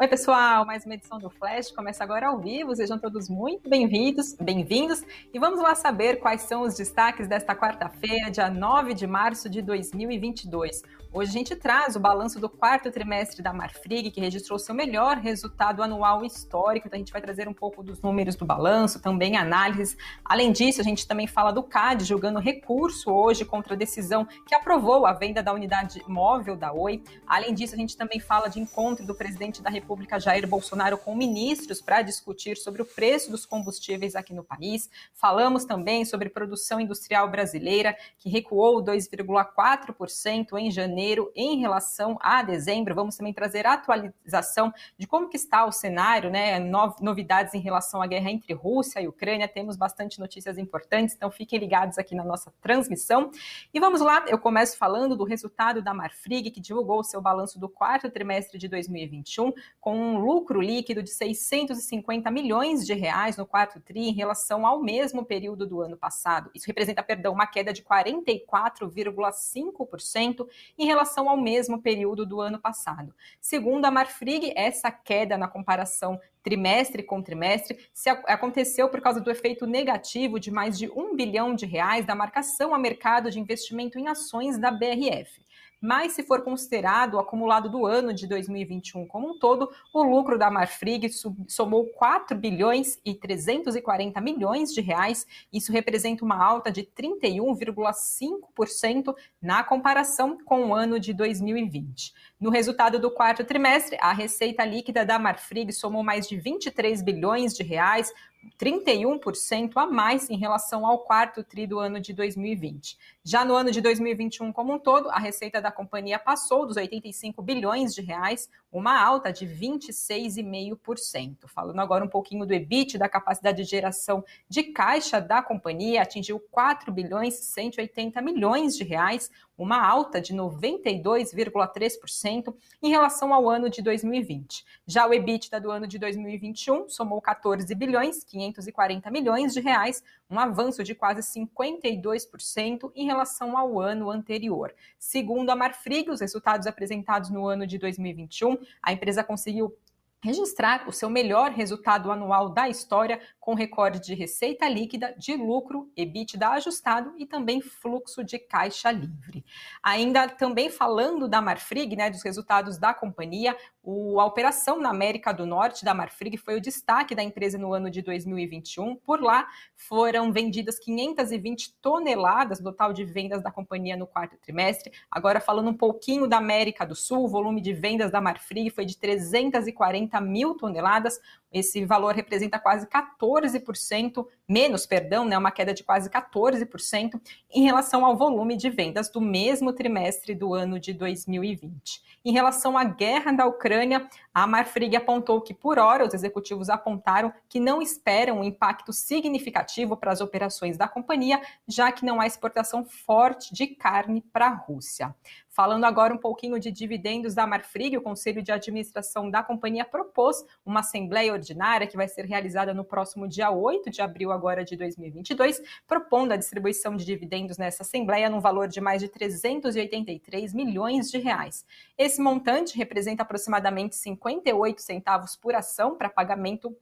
Oi, pessoal, mais uma edição do Flash começa agora ao vivo. Sejam todos muito bem-vindos, bem-vindos. E vamos lá saber quais são os destaques desta quarta-feira, dia 9 de março de 2022. Hoje a gente traz o balanço do quarto trimestre da Marfrig, que registrou seu melhor resultado anual histórico. Então a gente vai trazer um pouco dos números do balanço, também análises. Além disso, a gente também fala do CAD julgando recurso hoje contra a decisão que aprovou a venda da unidade móvel da Oi. Além disso, a gente também fala de encontro do presidente da República Jair Bolsonaro com ministros para discutir sobre o preço dos combustíveis aqui no país. Falamos também sobre produção industrial brasileira, que recuou 2,4% em janeiro janeiro em relação a dezembro. Vamos também trazer atualização de como que está o cenário, né? Novidades em relação à guerra entre Rússia e Ucrânia. Temos bastante notícias importantes, então fiquem ligados aqui na nossa transmissão. E vamos lá, eu começo falando do resultado da Marfrig, que divulgou o seu balanço do quarto trimestre de 2021, com um lucro líquido de 650 milhões de reais no quarto tri em relação ao mesmo período do ano passado. Isso representa, perdão, uma queda de 44,5% em relação ao mesmo período do ano passado. Segundo a Marfrig, essa queda na comparação trimestre com trimestre se aconteceu por causa do efeito negativo de mais de um bilhão de reais da marcação a mercado de investimento em ações da BRF. Mas se for considerado o acumulado do ano de 2021 como um todo, o lucro da Marfrig somou 4 bilhões e 340 milhões de reais. Isso representa uma alta de 31,5% na comparação com o ano de 2020. No resultado do quarto trimestre, a receita líquida da Marfrig somou mais de 23 bilhões de reais, 31% a mais em relação ao quarto tri do ano de 2020. Já no ano de 2021 como um todo, a receita da companhia passou dos 85 bilhões de reais, uma alta de 26,5%. Falando agora um pouquinho do EBIT, da capacidade de geração de caixa da companhia, atingiu 4 bilhões 180 milhões de reais, uma alta de 92,3% em relação ao ano de 2020. Já o EBITDA do ano de 2021 somou 14 bilhões 540 milhões de reais, um avanço de quase 52% em relação ao ano anterior. Segundo a Marfrig, os resultados apresentados no ano de 2021, a empresa conseguiu registrar o seu melhor resultado anual da história, com recorde de receita líquida, de lucro, EBITDA ajustado e também fluxo de caixa livre. Ainda também falando da Marfrig, né, dos resultados da companhia, o, a operação na América do Norte da Marfrig foi o destaque da empresa no ano de 2021. Por lá foram vendidas 520 toneladas total de vendas da companhia no quarto trimestre. Agora falando um pouquinho da América do Sul, o volume de vendas da Marfrig foi de 340 mil toneladas, esse valor representa quase 14% menos, perdão, né, uma queda de quase 14% em relação ao volume de vendas do mesmo trimestre do ano de 2020. Em relação à guerra da Ucrânia, a Marfrig apontou que, por hora, os executivos apontaram que não esperam um impacto significativo para as operações da companhia, já que não há exportação forte de carne para a Rússia. Falando agora um pouquinho de dividendos da Marfrig, o Conselho de Administração da companhia propôs uma assembleia ordinária que vai ser realizada no próximo dia 8 de abril agora de 2022, propondo a distribuição de dividendos nessa assembleia no valor de mais de 383 milhões de reais. Esse montante representa aproximadamente 58 centavos por ação para pagamento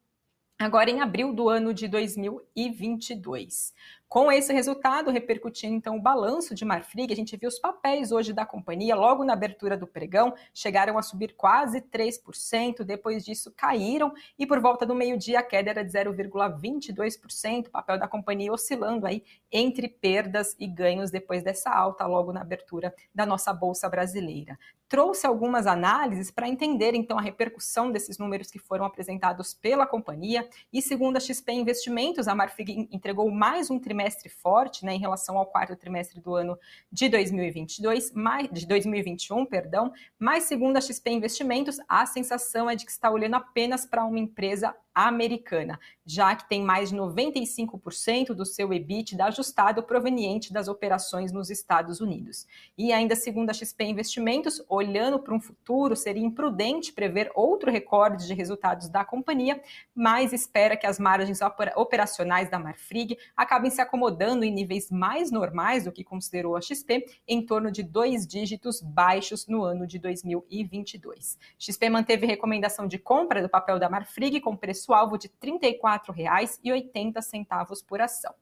agora em abril do ano de 2022. Com esse resultado, repercutindo então o balanço de Marfrig, a gente viu os papéis hoje da companhia, logo na abertura do pregão, chegaram a subir quase 3%, depois disso caíram e por volta do meio-dia a queda era de 0,22%, o papel da companhia oscilando aí entre perdas e ganhos depois dessa alta logo na abertura da nossa bolsa brasileira. Trouxe algumas análises para entender então a repercussão desses números que foram apresentados pela companhia e segundo a XP Investimentos, a Marfrig entregou mais um trimestre trimestre forte, né, em relação ao quarto trimestre do ano de 2022, mais, de 2021, perdão, mas segundo a XP Investimentos, a sensação é de que está olhando apenas para uma empresa americana, já que tem mais de 95% do seu EBITDA ajustado proveniente das operações nos Estados Unidos. E ainda segundo a XP Investimentos, olhando para um futuro, seria imprudente prever outro recorde de resultados da companhia, mas espera que as margens operacionais da Marfrig acabem se acomodando em níveis mais normais do que considerou a XP, em torno de dois dígitos baixos no ano de 2022. XP manteve recomendação de compra do papel da Marfrig com preço-alvo de R$ 34,80 por ação.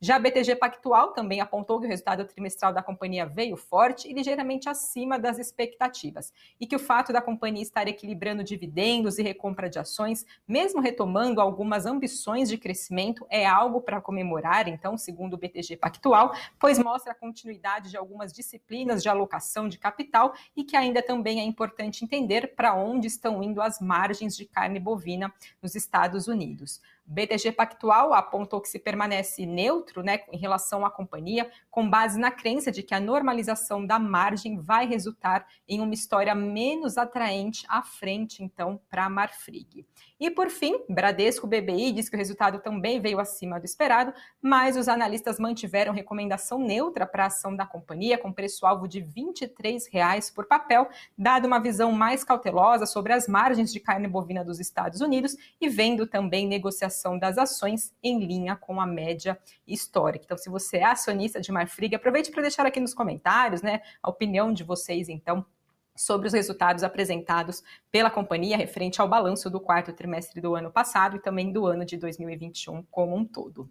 Já a BTG Pactual também apontou que o resultado trimestral da companhia veio forte e ligeiramente acima das expectativas, e que o fato da companhia estar equilibrando dividendos e recompra de ações, mesmo retomando algumas ambições de crescimento, é algo para comemorar, então, segundo o BTG Pactual, pois mostra a continuidade de algumas disciplinas de alocação de capital e que ainda também é importante entender para onde estão indo as margens de carne bovina nos Estados Unidos. BTG Pactual apontou que se permanece neutro né, em relação à companhia, com base na crença de que a normalização da margem vai resultar em uma história menos atraente à frente, então, para a Marfrig. E por fim, Bradesco BBI diz que o resultado também veio acima do esperado, mas os analistas mantiveram recomendação neutra para a ação da companhia, com preço-alvo de 23 reais por papel, dado uma visão mais cautelosa sobre as margens de carne bovina dos Estados Unidos e vendo também negociação das ações em linha com a média histórica. Então, se você é acionista de Marfrig, aproveite para deixar aqui nos comentários né, a opinião de vocês, então, sobre os resultados apresentados pela companhia referente ao balanço do quarto trimestre do ano passado e também do ano de 2021 como um todo.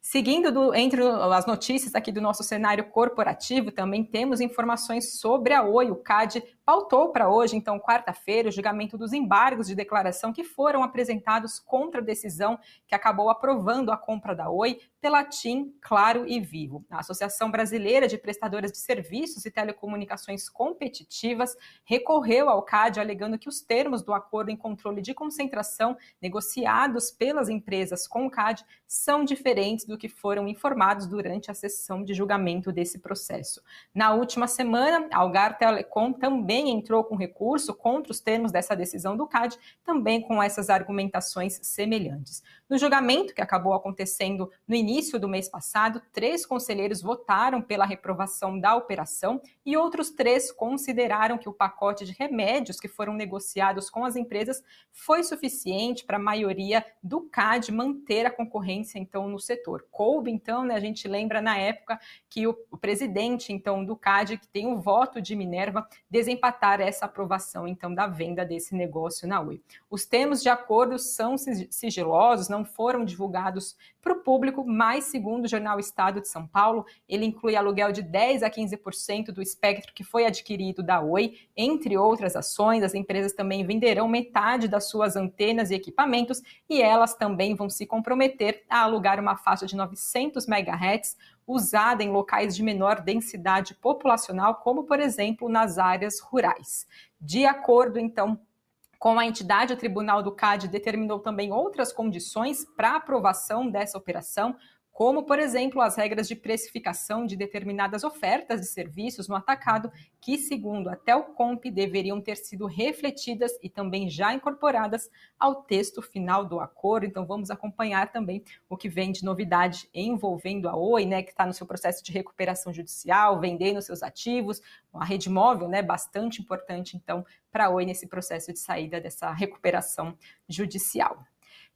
Seguindo do, entre as notícias aqui do nosso cenário corporativo, também temos informações sobre a Oi. O CAD pautou para hoje, então, quarta-feira, o julgamento dos embargos de declaração que foram apresentados contra a decisão que acabou aprovando a compra da Oi pela TIM, Claro e Vivo. A Associação Brasileira de Prestadoras de Serviços e Telecomunicações Competitivas recorreu ao CAD alegando que os termos do acordo em controle de concentração negociados pelas empresas com o CAD são diferentes do que foram informados durante a sessão de julgamento desse processo. Na última semana, a Algar Telecom também entrou com recurso contra os termos dessa decisão do CAD, também com essas argumentações semelhantes. No julgamento, que acabou acontecendo no início do mês passado, três conselheiros votaram pela reprovação da operação e outros três consideraram que o pacote de remédios que foram negociados com as empresas foi suficiente para a maioria do CAD manter a concorrência, então, no setor. Coube, então, né, a gente lembra na época que o, o presidente, então, do CAD, que tem o voto de Minerva, desempatar essa aprovação, então, da venda desse negócio na Oi. Os termos de acordo são sigilosos, não foram divulgados para o público, mas segundo o jornal Estado de São Paulo, ele inclui aluguel de 10 a 15% do espectro que foi adquirido da Oi, entre outras ações. As empresas também venderão metade das suas antenas e equipamentos e elas também vão se comprometer a alugar uma faixa de 900 MHz usada em locais de menor densidade populacional, como por exemplo nas áreas rurais. De acordo então com a entidade, o Tribunal do CAD determinou também outras condições para aprovação dessa operação, como, por exemplo, as regras de precificação de determinadas ofertas de serviços no atacado, que, segundo até o COMP, deveriam ter sido refletidas e também já incorporadas ao texto final do acordo. Então, vamos acompanhar também o que vem de novidade envolvendo a Oi, né, que está no seu processo de recuperação judicial, vendendo seus ativos, uma rede móvel, né, bastante importante, então, para a Oi nesse processo de saída dessa recuperação judicial.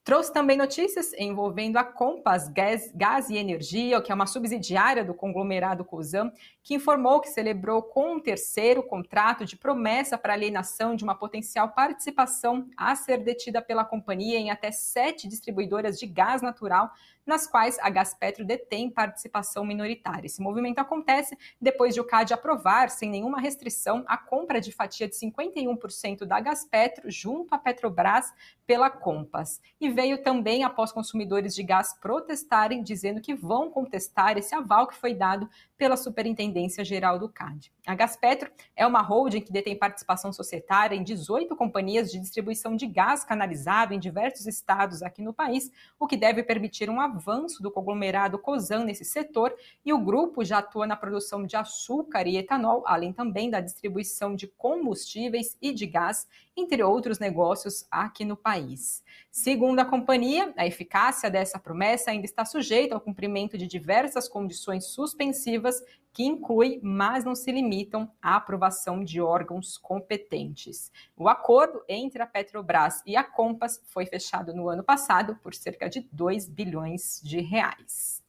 Trouxe também notícias envolvendo a Compass Gás, Gás e Energia, que é uma subsidiária do conglomerado COSAM, que informou que celebrou com um terceiro contrato de promessa para alienação de uma potencial participação a ser detida pela companhia em até sete distribuidoras de gás natural nas quais a Gaspetro detém participação minoritária. Esse movimento acontece depois de o CAD aprovar, sem nenhuma restrição, a compra de fatia de 51% da Gaspetro junto à Petrobras pela Compass. E veio também após consumidores de gás protestarem, dizendo que vão contestar esse aval que foi dado pela Superintendência Geral do CAD. A Gaspetro é uma holding que detém participação societária em 18 companhias de distribuição de gás canalizado em diversos estados aqui no país, o que deve permitir um avanço do conglomerado COSAN nesse setor, e o grupo já atua na produção de açúcar e etanol, além também da distribuição de combustíveis e de gás entre outros negócios aqui no país. Segundo a companhia, a eficácia dessa promessa ainda está sujeita ao cumprimento de diversas condições suspensivas que inclui, mas não se limitam à aprovação de órgãos competentes. O acordo entre a Petrobras e a Compass foi fechado no ano passado por cerca de 2 bilhões de reais.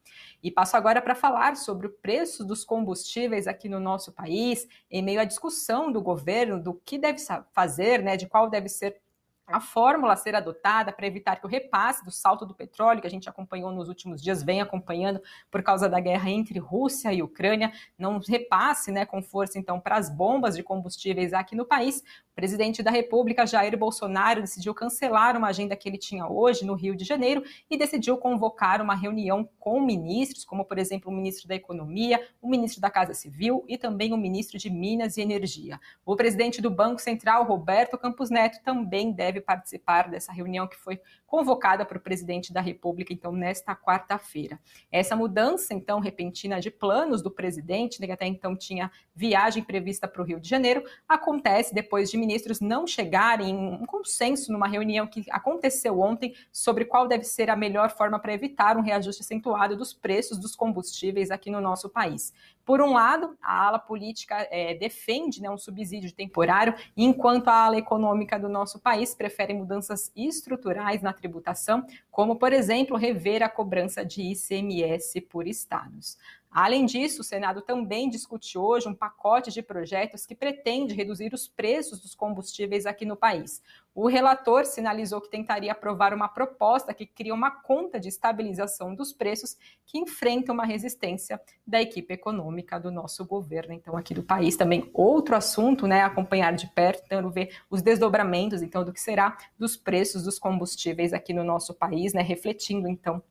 E passo agora para falar sobre o preço dos combustíveis aqui no nosso país, em meio à discussão do governo do que deve fazer, né, de qual deve ser a fórmula a ser adotada para evitar que o repasse do salto do petróleo, que a gente acompanhou nos últimos dias, vem acompanhando por causa da guerra entre Rússia e Ucrânia, não repasse né, com força, então, para as bombas de combustíveis aqui no país. Presidente da República, Jair Bolsonaro, decidiu cancelar uma agenda que ele tinha hoje no Rio de Janeiro e decidiu convocar uma reunião com ministros, como, por exemplo, o ministro da Economia, o ministro da Casa Civil e também o ministro de Minas e Energia. O presidente do Banco Central, Roberto Campos Neto, também deve participar dessa reunião que foi convocada para o presidente da República, então, nesta quarta-feira. Essa mudança, então, repentina de planos do presidente, né, que até então tinha viagem prevista para o Rio de Janeiro, acontece depois de ministros não chegarem em um consenso numa reunião que aconteceu ontem sobre qual deve ser a melhor forma para evitar um reajuste acentuado dos preços dos combustíveis aqui no nosso país. Por um lado, a ala política é, defende né, um subsídio temporário, enquanto a ala econômica do nosso país prefere mudanças estruturais na tributação, como, por exemplo, rever a cobrança de ICMS por estados. Além disso, o Senado também discute hoje um pacote de projetos que pretende reduzir os preços dos combustíveis aqui no país. O relator sinalizou que tentaria aprovar uma proposta que cria uma conta de estabilização dos preços que enfrenta uma resistência da equipe econômica do nosso governo, então aqui do país. Também outro assunto, né, acompanhar de perto, tentando ver os desdobramentos, então, do que será dos preços dos combustíveis aqui no nosso país, né, refletindo, então,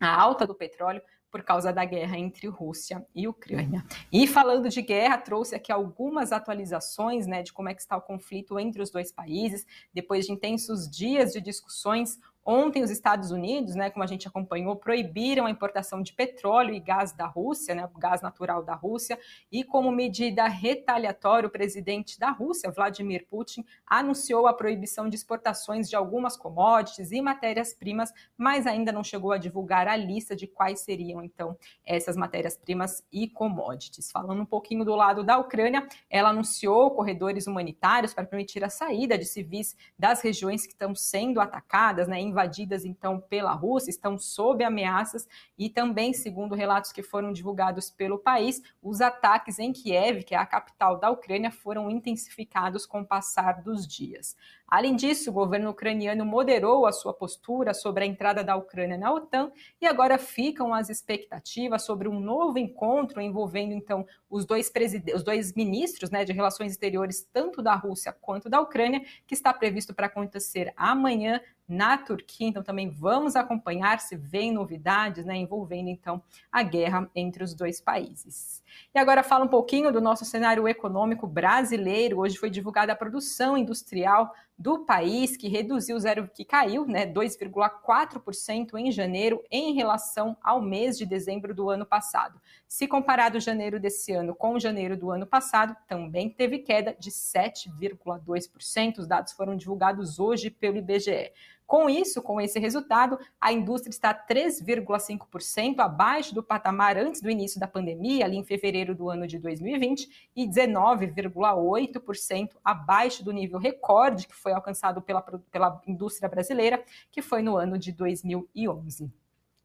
a alta do petróleo por causa da guerra entre Rússia e Ucrânia. E falando de guerra, trouxe aqui algumas atualizações né, de como é que está o conflito entre os dois países. Depois de intensos dias de discussões, Ontem, os Estados Unidos, né, como a gente acompanhou, proibiram a importação de petróleo e gás da Rússia, né, gás natural da Rússia, e como medida retaliatória, o presidente da Rússia, Vladimir Putin, anunciou a proibição de exportações de algumas commodities e matérias-primas, mas ainda não chegou a divulgar a lista de quais seriam, então, essas matérias-primas e commodities. Falando um pouquinho do lado da Ucrânia, ela anunciou corredores humanitários para permitir a saída de civis das regiões que estão sendo atacadas, né, invadidas então pela Rússia, estão sob ameaças e também, segundo relatos que foram divulgados pelo país, os ataques em Kiev, que é a capital da Ucrânia, foram intensificados com o passar dos dias. Além disso, o governo ucraniano moderou a sua postura sobre a entrada da Ucrânia na OTAN e agora ficam as expectativas sobre um novo encontro envolvendo então os dois, os dois ministros né, de relações exteriores, tanto da Rússia quanto da Ucrânia, que está previsto para acontecer amanhã na Turquia. Então, também vamos acompanhar se vem novidades né, envolvendo então a guerra entre os dois países. E agora fala um pouquinho do nosso cenário econômico brasileiro. Hoje foi divulgada a produção industrial do país, que reduziu zero, que caiu, né, 2,4% em janeiro em relação ao mês de dezembro do ano passado. Se comparado janeiro desse ano com janeiro do ano passado, também teve queda de 7,2%. Os dados foram divulgados hoje pelo IBGE. Com isso, com esse resultado, a indústria está 3,5% abaixo do patamar antes do início da pandemia, ali em fevereiro do ano de 2020, e 19,8% abaixo do nível recorde que foi alcançado pela, pela indústria brasileira, que foi no ano de 2011.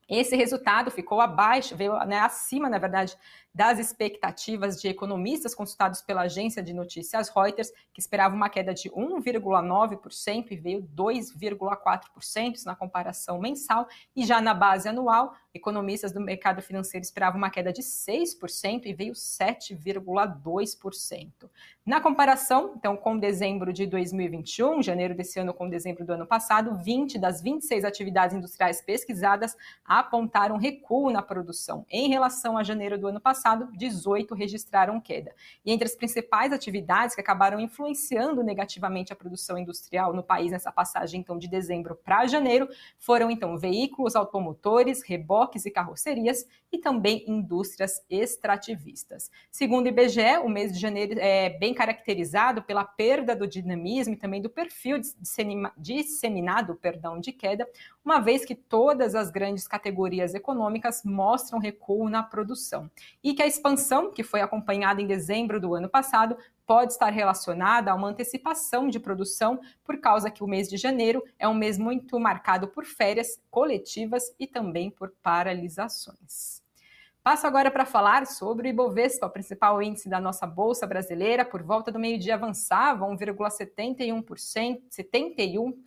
Esse resultado ficou abaixo, veio né, acima, na verdade, das expectativas de economistas consultados pela agência de notícias Reuters, que esperava uma queda de 1,9% e veio 2,4% na comparação mensal, e já na base anual, economistas do mercado financeiro esperavam uma queda de 6% e veio 7,2%. Na comparação, então, com dezembro de 2021, janeiro desse ano com dezembro do ano passado, 20 das 26 atividades industriais pesquisadas apontaram recuo na produção em relação a janeiro do ano passado passado, 18 registraram queda. E entre as principais atividades que acabaram influenciando negativamente a produção industrial no país nessa passagem então de dezembro para janeiro, foram então veículos automotores, reboques e carrocerias e também indústrias extrativistas. Segundo o IBGE, o mês de janeiro é bem caracterizado pela perda do dinamismo e também do perfil disseminado perdão, de queda, uma vez que todas as grandes categorias econômicas mostram recuo na produção. E que a expansão, que foi acompanhada em dezembro do ano passado, pode estar relacionada a uma antecipação de produção, por causa que o mês de janeiro é um mês muito marcado por férias coletivas e também por paralisações. Passo agora para falar sobre o Ibovespa, o principal índice da nossa bolsa brasileira, por volta do meio-dia avançava 1,71%, 71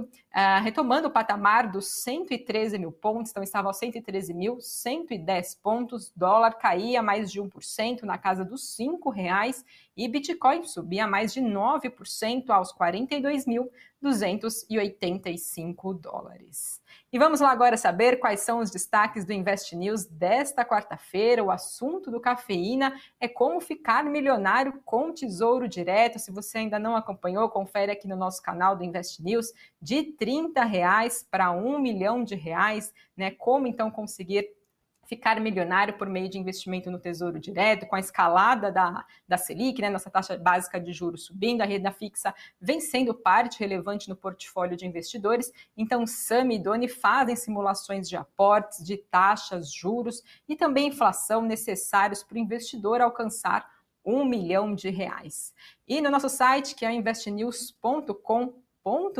uh, retomando o patamar dos 113 mil pontos, então estava aos 113.110 pontos, dólar caía mais de 1% na casa dos R$ reais e Bitcoin subia mais de 9% aos 42.285 dólares. E vamos lá agora saber quais são os destaques do Invest News desta quarta-feira. O assunto do cafeína é como ficar milionário com tesouro direto. Se você ainda não acompanhou, confere aqui no nosso canal do Invest News de 30 reais para 1 milhão de reais, né? Como então conseguir ficar milionário por meio de investimento no Tesouro Direto, com a escalada da, da Selic, né, nossa taxa básica de juros subindo, a renda fixa vem sendo parte relevante no portfólio de investidores. Então, Sam e Doni fazem simulações de aportes, de taxas, juros e também inflação necessários para o investidor alcançar um milhão de reais. E no nosso site, que é investnews.com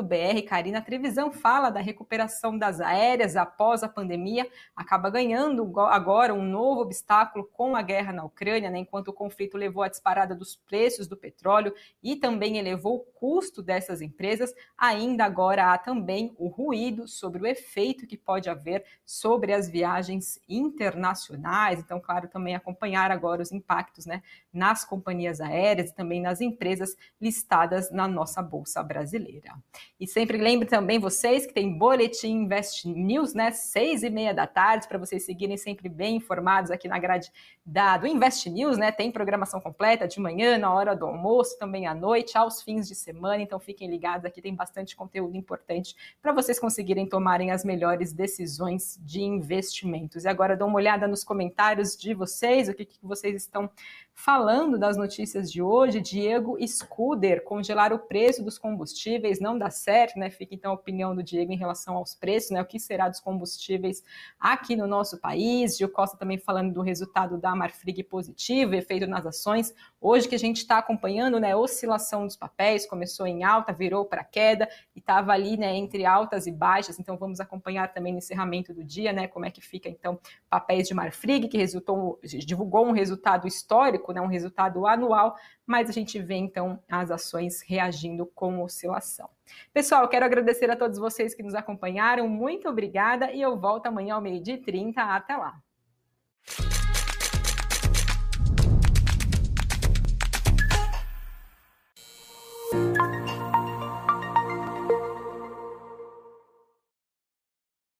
br Karina Trevisan fala da recuperação das aéreas após a pandemia, acaba ganhando agora um novo obstáculo com a guerra na Ucrânia, né, enquanto o conflito levou à disparada dos preços do petróleo e também elevou o custo dessas empresas, ainda agora há também o ruído sobre o efeito que pode haver sobre as viagens internacionais. Então, claro, também acompanhar agora os impactos né, nas companhias aéreas e também nas empresas listadas na nossa Bolsa Brasileira. E sempre lembre também vocês que tem Boletim Invest News, né? Seis e meia da tarde, para vocês seguirem sempre bem informados aqui na grade da, do Invest News, né? Tem programação completa de manhã, na hora do almoço, também à noite, aos fins de semana. Então fiquem ligados, aqui tem bastante conteúdo importante para vocês conseguirem tomarem as melhores decisões de investimentos. E agora dou uma olhada nos comentários de vocês, o que, que vocês estão falando das notícias de hoje. Diego Scuder, congelar o preço dos combustíveis não dá certo, né? Fica então a opinião do Diego em relação aos preços, né? O que será dos combustíveis aqui no nosso país. Gil Costa também falando do resultado da Marfrig positivo, efeito nas ações. Hoje que a gente está acompanhando, né? Oscilação dos papéis, começou em alta, virou para queda e estava ali, né? Entre altas e baixas. Então vamos acompanhar também no encerramento do dia, né? Como é que fica então papéis de Marfrig, que resultou, divulgou um resultado histórico, né? Um resultado anual mas a gente vê então as ações reagindo com oscilação. Pessoal, quero agradecer a todos vocês que nos acompanharam, muito obrigada e eu volto amanhã ao meio-dia e 30. Até lá!